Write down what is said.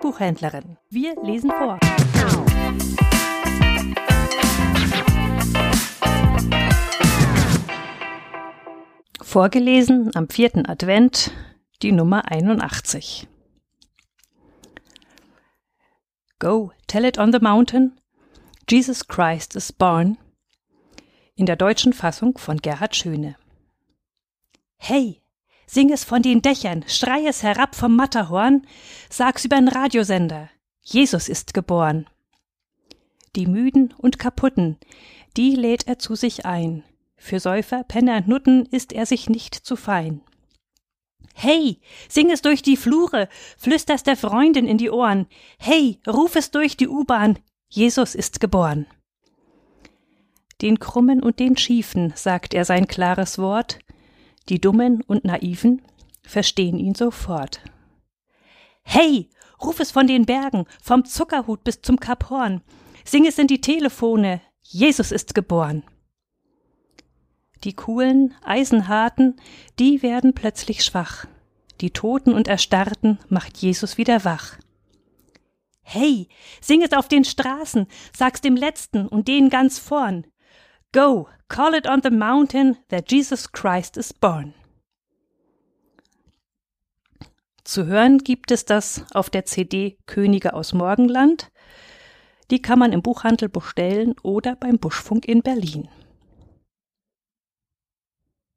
Buchhändlerin. Wir lesen vor. Vorgelesen am vierten Advent die Nummer 81. Go, tell it on the mountain. Jesus Christ is born. In der deutschen Fassung von Gerhard Schöne. Hey, sing es von den Dächern, schrei es herab vom Matterhorn, sag's übern Radiosender. Jesus ist geboren. Die Müden und Kaputten, die lädt er zu sich ein. Für Säufer, Penner und Nutten ist er sich nicht zu fein. Hey, sing es durch die Flure, flüster's der Freundin in die Ohren. Hey, ruf es durch die U-Bahn, Jesus ist geboren. Den Krummen und den Schiefen sagt er sein klares Wort, die Dummen und Naiven verstehen ihn sofort. Hey, ruf es von den Bergen, vom Zuckerhut bis zum Kap Horn, sing es in die Telefone, Jesus ist geboren. Die coolen, eisenharten, die werden plötzlich schwach. Die Toten und Erstarrten macht Jesus wieder wach. Hey, sing es auf den Straßen, sag's dem Letzten und denen ganz vorn. Go, call it on the mountain that Jesus Christ is born. Zu hören gibt es das auf der CD Könige aus Morgenland. Die kann man im Buchhandel bestellen oder beim Buschfunk in Berlin.